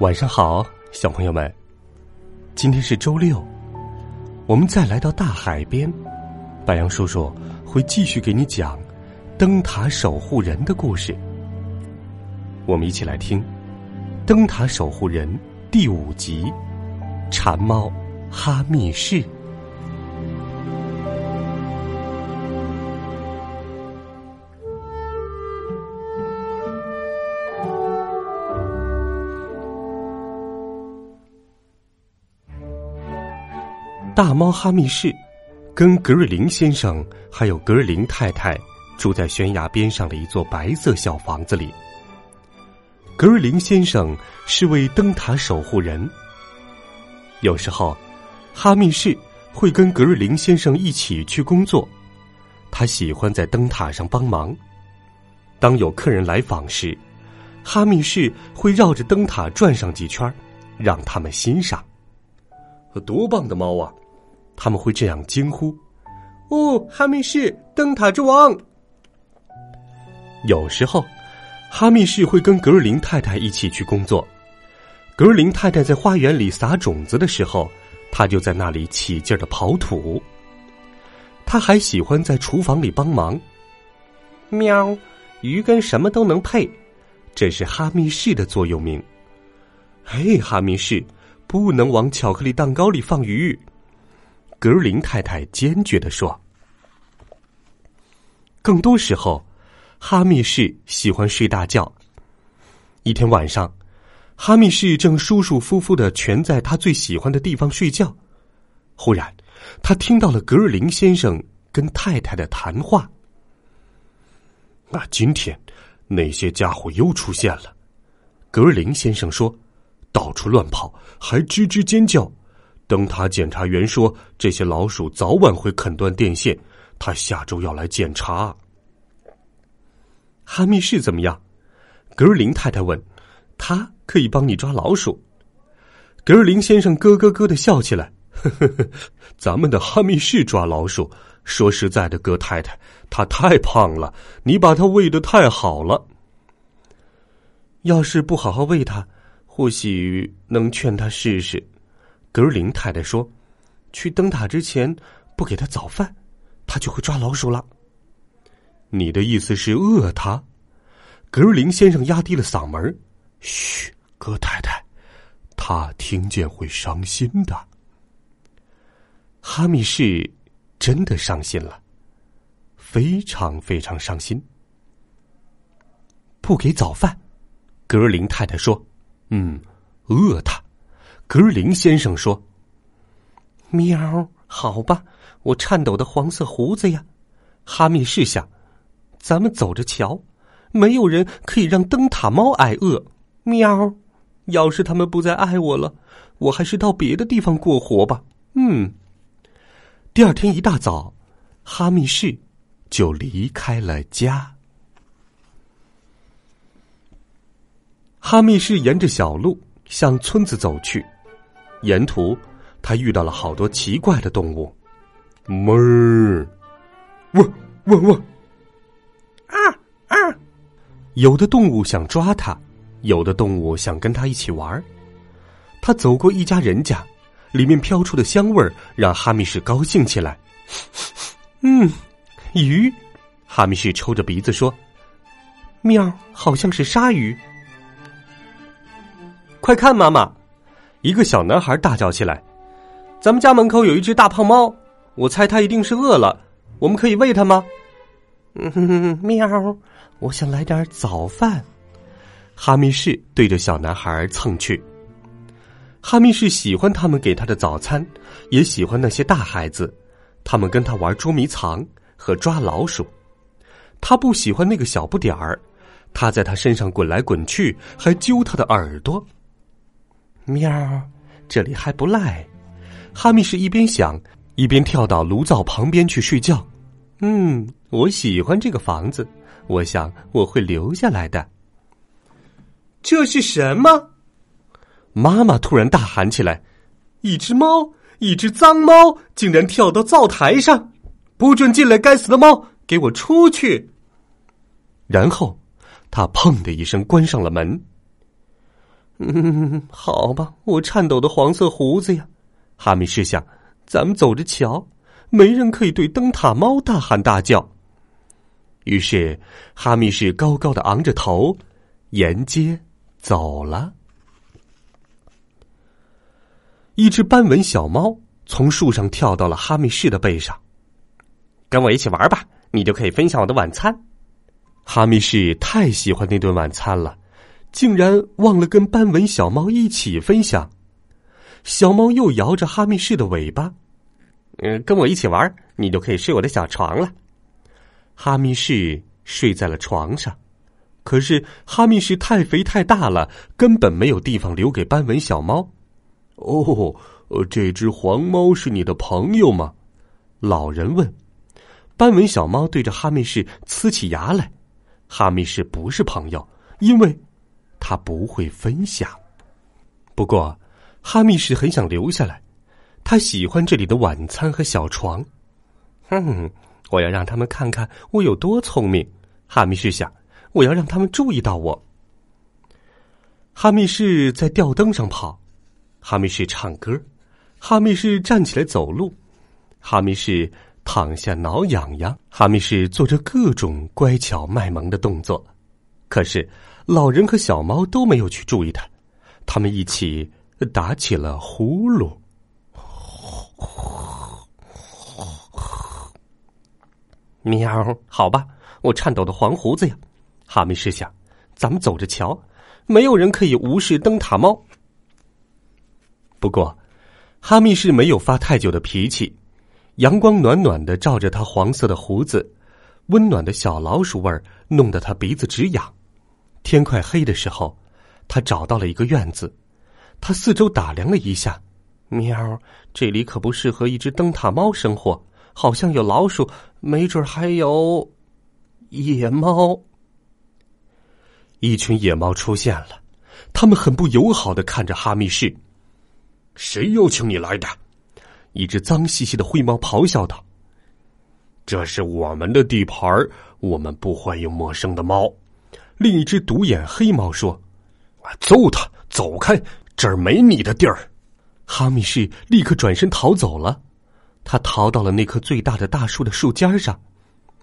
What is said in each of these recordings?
晚上好，小朋友们。今天是周六，我们再来到大海边，白杨叔叔会继续给你讲灯塔守护人的故事。我们一起来听《灯塔守护人》第五集《馋猫哈密市》。大猫哈密士跟格瑞林先生还有格瑞林太太住在悬崖边上的一座白色小房子里。格瑞林先生是位灯塔守护人。有时候，哈密士会跟格瑞林先生一起去工作。他喜欢在灯塔上帮忙。当有客人来访时，哈密士会绕着灯塔转上几圈，让他们欣赏。多棒的猫啊！他们会这样惊呼：“哦，哈密士，灯塔之王！”有时候，哈密士会跟格瑞林太太一起去工作。格瑞林太太在花园里撒种子的时候，他就在那里起劲的刨土。他还喜欢在厨房里帮忙。喵，鱼跟什么都能配，这是哈密士的座右铭。嘿，哈密士，不能往巧克力蛋糕里放鱼。格瑞林太太坚决的说：“更多时候，哈密士喜欢睡大觉。一天晚上，哈密士正舒舒服服的蜷在他最喜欢的地方睡觉，忽然，他听到了格瑞林先生跟太太的谈话。那今天，那些家伙又出现了。”格瑞林先生说：“到处乱跑，还吱吱尖叫。”灯塔检查员说：“这些老鼠早晚会啃断电线，他下周要来检查。”哈密市怎么样？格瑞林太太问。他可以帮你抓老鼠。格瑞林先生咯咯咯的笑起来：“呵呵呵，咱们的哈密市抓老鼠。说实在的，格太太，他太胖了，你把他喂的太好了。要是不好好喂他，或许能劝他试试。”格林太太说：“去灯塔之前不给他早饭，他就会抓老鼠了。”你的意思是饿他？格林先生压低了嗓门：“嘘，格太太，他听见会伤心的。”哈密士真的伤心了，非常非常伤心。不给早饭，格林太太说：“嗯，饿他。”格林先生说：“喵，好吧，我颤抖的黄色胡子呀。”哈密士想：“咱们走着瞧，没有人可以让灯塔猫挨饿。”喵，要是他们不再爱我了，我还是到别的地方过活吧。嗯。第二天一大早，哈密士就离开了家。哈密士沿着小路向村子走去。沿途，他遇到了好多奇怪的动物，哞儿，汪汪汪，啊啊！有的动物想抓他，有的动物想跟他一起玩。他走过一家人家，里面飘出的香味儿让哈密士高兴起来。嗯，鱼，哈密士抽着鼻子说：“喵，好像是鲨鱼。”快看，妈妈！一个小男孩大叫起来：“咱们家门口有一只大胖猫，我猜它一定是饿了，我们可以喂它吗？”“嗯，喵，我想来点早饭。”哈密士对着小男孩蹭去。哈密士喜欢他们给他的早餐，也喜欢那些大孩子，他们跟他玩捉迷藏和抓老鼠。他不喜欢那个小不点儿，他在他身上滚来滚去，还揪他的耳朵。喵，这里还不赖。哈密士一边想，一边跳到炉灶旁边去睡觉。嗯，我喜欢这个房子，我想我会留下来的。这是什么？妈妈突然大喊起来：“一只猫，一只脏猫，竟然跳到灶台上！不准进来！该死的猫，给我出去！”然后，他砰的一声关上了门。嗯，好吧，我颤抖的黄色胡子呀，哈密士想，咱们走着瞧。没人可以对灯塔猫大喊大叫。于是，哈密士高高的昂着头，沿街走了。一只斑纹小猫从树上跳到了哈密士的背上，跟我一起玩吧，你就可以分享我的晚餐。哈密士太喜欢那顿晚餐了，竟然忘了跟斑纹小猫一起分享。小猫又摇着哈密士的尾巴。嗯，跟我一起玩，你就可以睡我的小床了。哈密士睡在了床上，可是哈密士太肥太大了，根本没有地方留给斑纹小猫。哦，这只黄猫是你的朋友吗？老人问。斑纹小猫对着哈密士呲起牙来。哈密士不是朋友，因为他不会分享。不过，哈密士很想留下来。他喜欢这里的晚餐和小床，哼！我要让他们看看我有多聪明。哈密士想，我要让他们注意到我。哈密士在吊灯上跑，哈密士唱歌，哈密士站起来走路，哈密士躺下挠痒痒，哈密士做着各种乖巧卖萌的动作。可是，老人和小猫都没有去注意他，他们一起打起了呼噜。喵，好吧，我颤抖的黄胡子呀，哈密士想，咱们走着瞧，没有人可以无视灯塔猫。不过，哈密士没有发太久的脾气，阳光暖暖的照着他黄色的胡子，温暖的小老鼠味儿弄得他鼻子直痒。天快黑的时候，他找到了一个院子，他四周打量了一下。喵，这里可不适合一只灯塔猫生活，好像有老鼠，没准还有野猫。一群野猫出现了，他们很不友好的看着哈密士。谁邀请你来的？一只脏兮兮的灰猫咆哮道：“这是我们的地盘我们不欢迎陌生的猫。”另一只独眼黑猫说：“揍他，走开，这儿没你的地儿。”哈密士立刻转身逃走了，他逃到了那棵最大的大树的树尖上。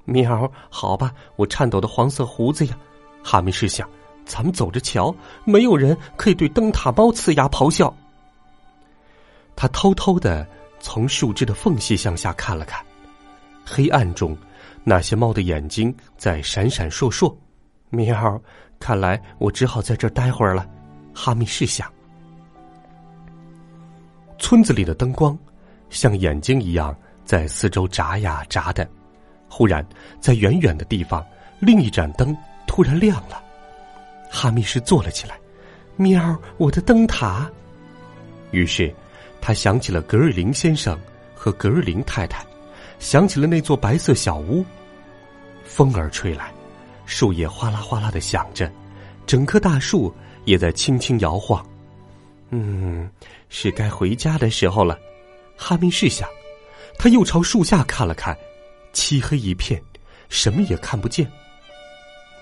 喵，好吧，我颤抖的黄色胡子呀。哈密士想，咱们走着瞧，没有人可以对灯塔猫呲牙咆哮。他偷偷的从树枝的缝隙向下看了看，黑暗中，那些猫的眼睛在闪闪烁烁。喵，看来我只好在这待会儿了。哈密士想。村子里的灯光像眼睛一样在四周眨呀眨的。忽然，在远远的地方，另一盏灯突然亮了。哈密士坐了起来。喵，我的灯塔！于是，他想起了格瑞林先生和格瑞林太太，想起了那座白色小屋。风儿吹来，树叶哗啦哗啦的响着，整棵大树也在轻轻摇晃。嗯，是该回家的时候了。哈密士想，他又朝树下看了看，漆黑一片，什么也看不见。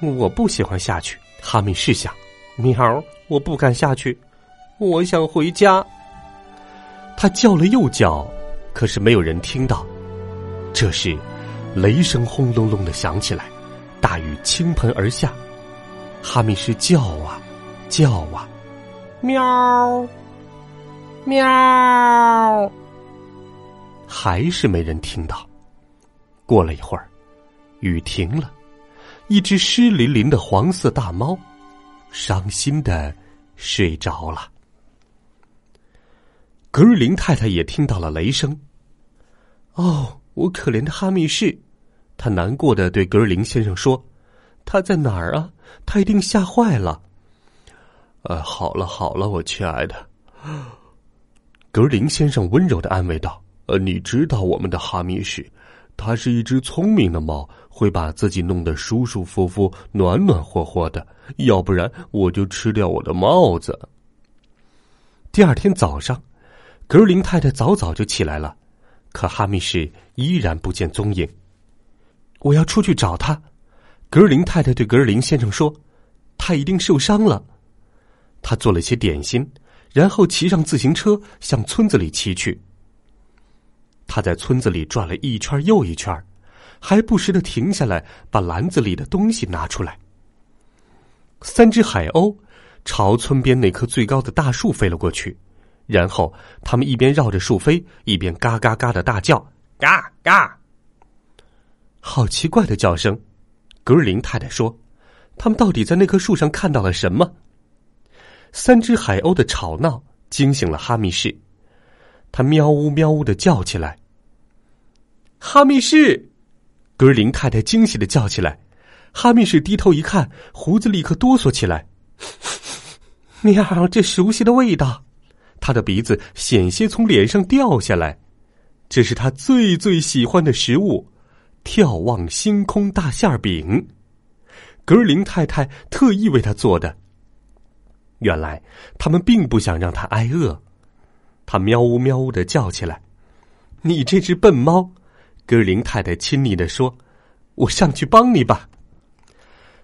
我不喜欢下去。哈密士想，喵，我不敢下去，我想回家。他叫了又叫，可是没有人听到。这时，雷声轰隆隆的响起来，大雨倾盆而下。哈密士叫啊，叫啊。喵，喵，还是没人听到。过了一会儿，雨停了，一只湿淋淋的黄色大猫，伤心的睡着了。格瑞林太太也听到了雷声。哦，我可怜的哈密士，他难过的对格林先生说：“他在哪儿啊？他一定吓坏了。呃，好了好了，我亲爱的，格林先生温柔的安慰道：“呃，你知道我们的哈密士，它是一只聪明的猫，会把自己弄得舒舒服服、暖暖和和的。要不然，我就吃掉我的帽子。”第二天早上，格林太太早早就起来了，可哈密士依然不见踪影。我要出去找他，格林太太对格林先生说：“他一定受伤了。”他做了些点心，然后骑上自行车向村子里骑去。他在村子里转了一圈又一圈，还不时的停下来把篮子里的东西拿出来。三只海鸥朝村边那棵最高的大树飞了过去，然后他们一边绕着树飞，一边嘎嘎嘎的大叫：“嘎嘎！”好奇怪的叫声，格林太太说：“他们到底在那棵树上看到了什么？”三只海鸥的吵闹惊醒了哈密士，他喵呜喵呜的叫起来。哈密士，格林太太惊喜的叫起来。哈密士低头一看，胡子立刻哆嗦起来。喵，这熟悉的味道，他的鼻子险些从脸上掉下来。这是他最最喜欢的食物——眺望星空大馅饼，格林太太特意为他做的。原来他们并不想让他挨饿，他喵呜喵呜的叫起来：“你这只笨猫！”格林太太亲昵的说：“我上去帮你吧。”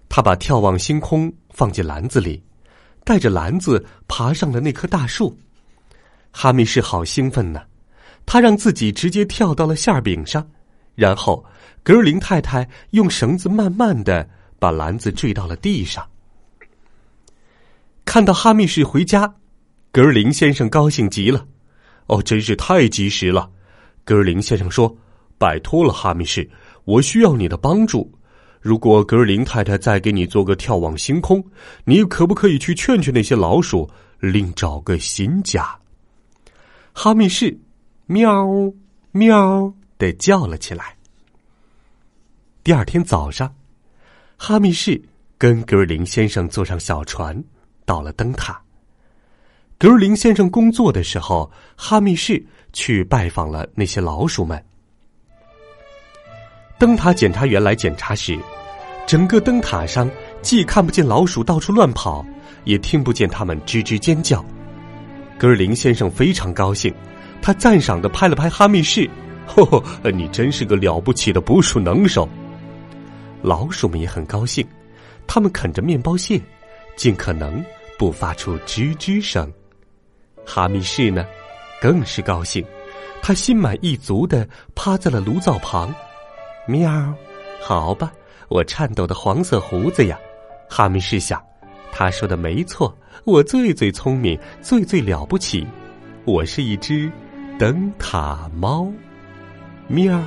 他把眺望星空放进篮子里，带着篮子爬上了那棵大树。哈密士好兴奋呢，他让自己直接跳到了馅饼上，然后格尔林太太用绳子慢慢的把篮子坠到了地上。看到哈密士回家，格尔林先生高兴极了。哦，真是太及时了！格尔林先生说：“拜托了，哈密士，我需要你的帮助。如果格尔林太太再给你做个眺望星空，你可不可以去劝劝那些老鼠，另找个新家？”哈密士喵喵的叫了起来。第二天早上，哈密士跟格尔林先生坐上小船。到了灯塔，格尔林先生工作的时候，哈密士去拜访了那些老鼠们。灯塔检查员来检查时，整个灯塔上既看不见老鼠到处乱跑，也听不见它们吱吱尖叫。格尔林先生非常高兴，他赞赏的拍了拍哈密士：“ 吼吼，你真是个了不起的捕鼠能手。”老鼠们也很高兴，他们啃着面包屑。尽可能不发出吱吱声，哈密士呢，更是高兴，他心满意足的趴在了炉灶旁。喵，好吧，我颤抖的黄色胡子呀！哈密士想，他说的没错，我最最聪明，最最了不起，我是一只灯塔猫。喵。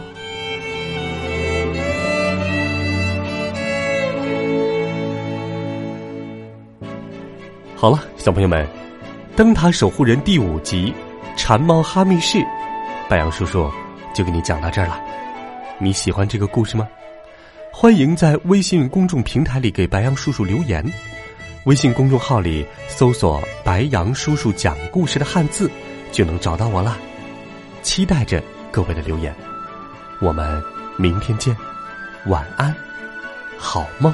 好了，小朋友们，《灯塔守护人》第五集《馋猫哈密士》，白杨叔叔就给你讲到这儿了。你喜欢这个故事吗？欢迎在微信公众平台里给白杨叔叔留言。微信公众号里搜索“白杨叔叔讲故事”的汉字，就能找到我啦。期待着各位的留言。我们明天见，晚安，好梦。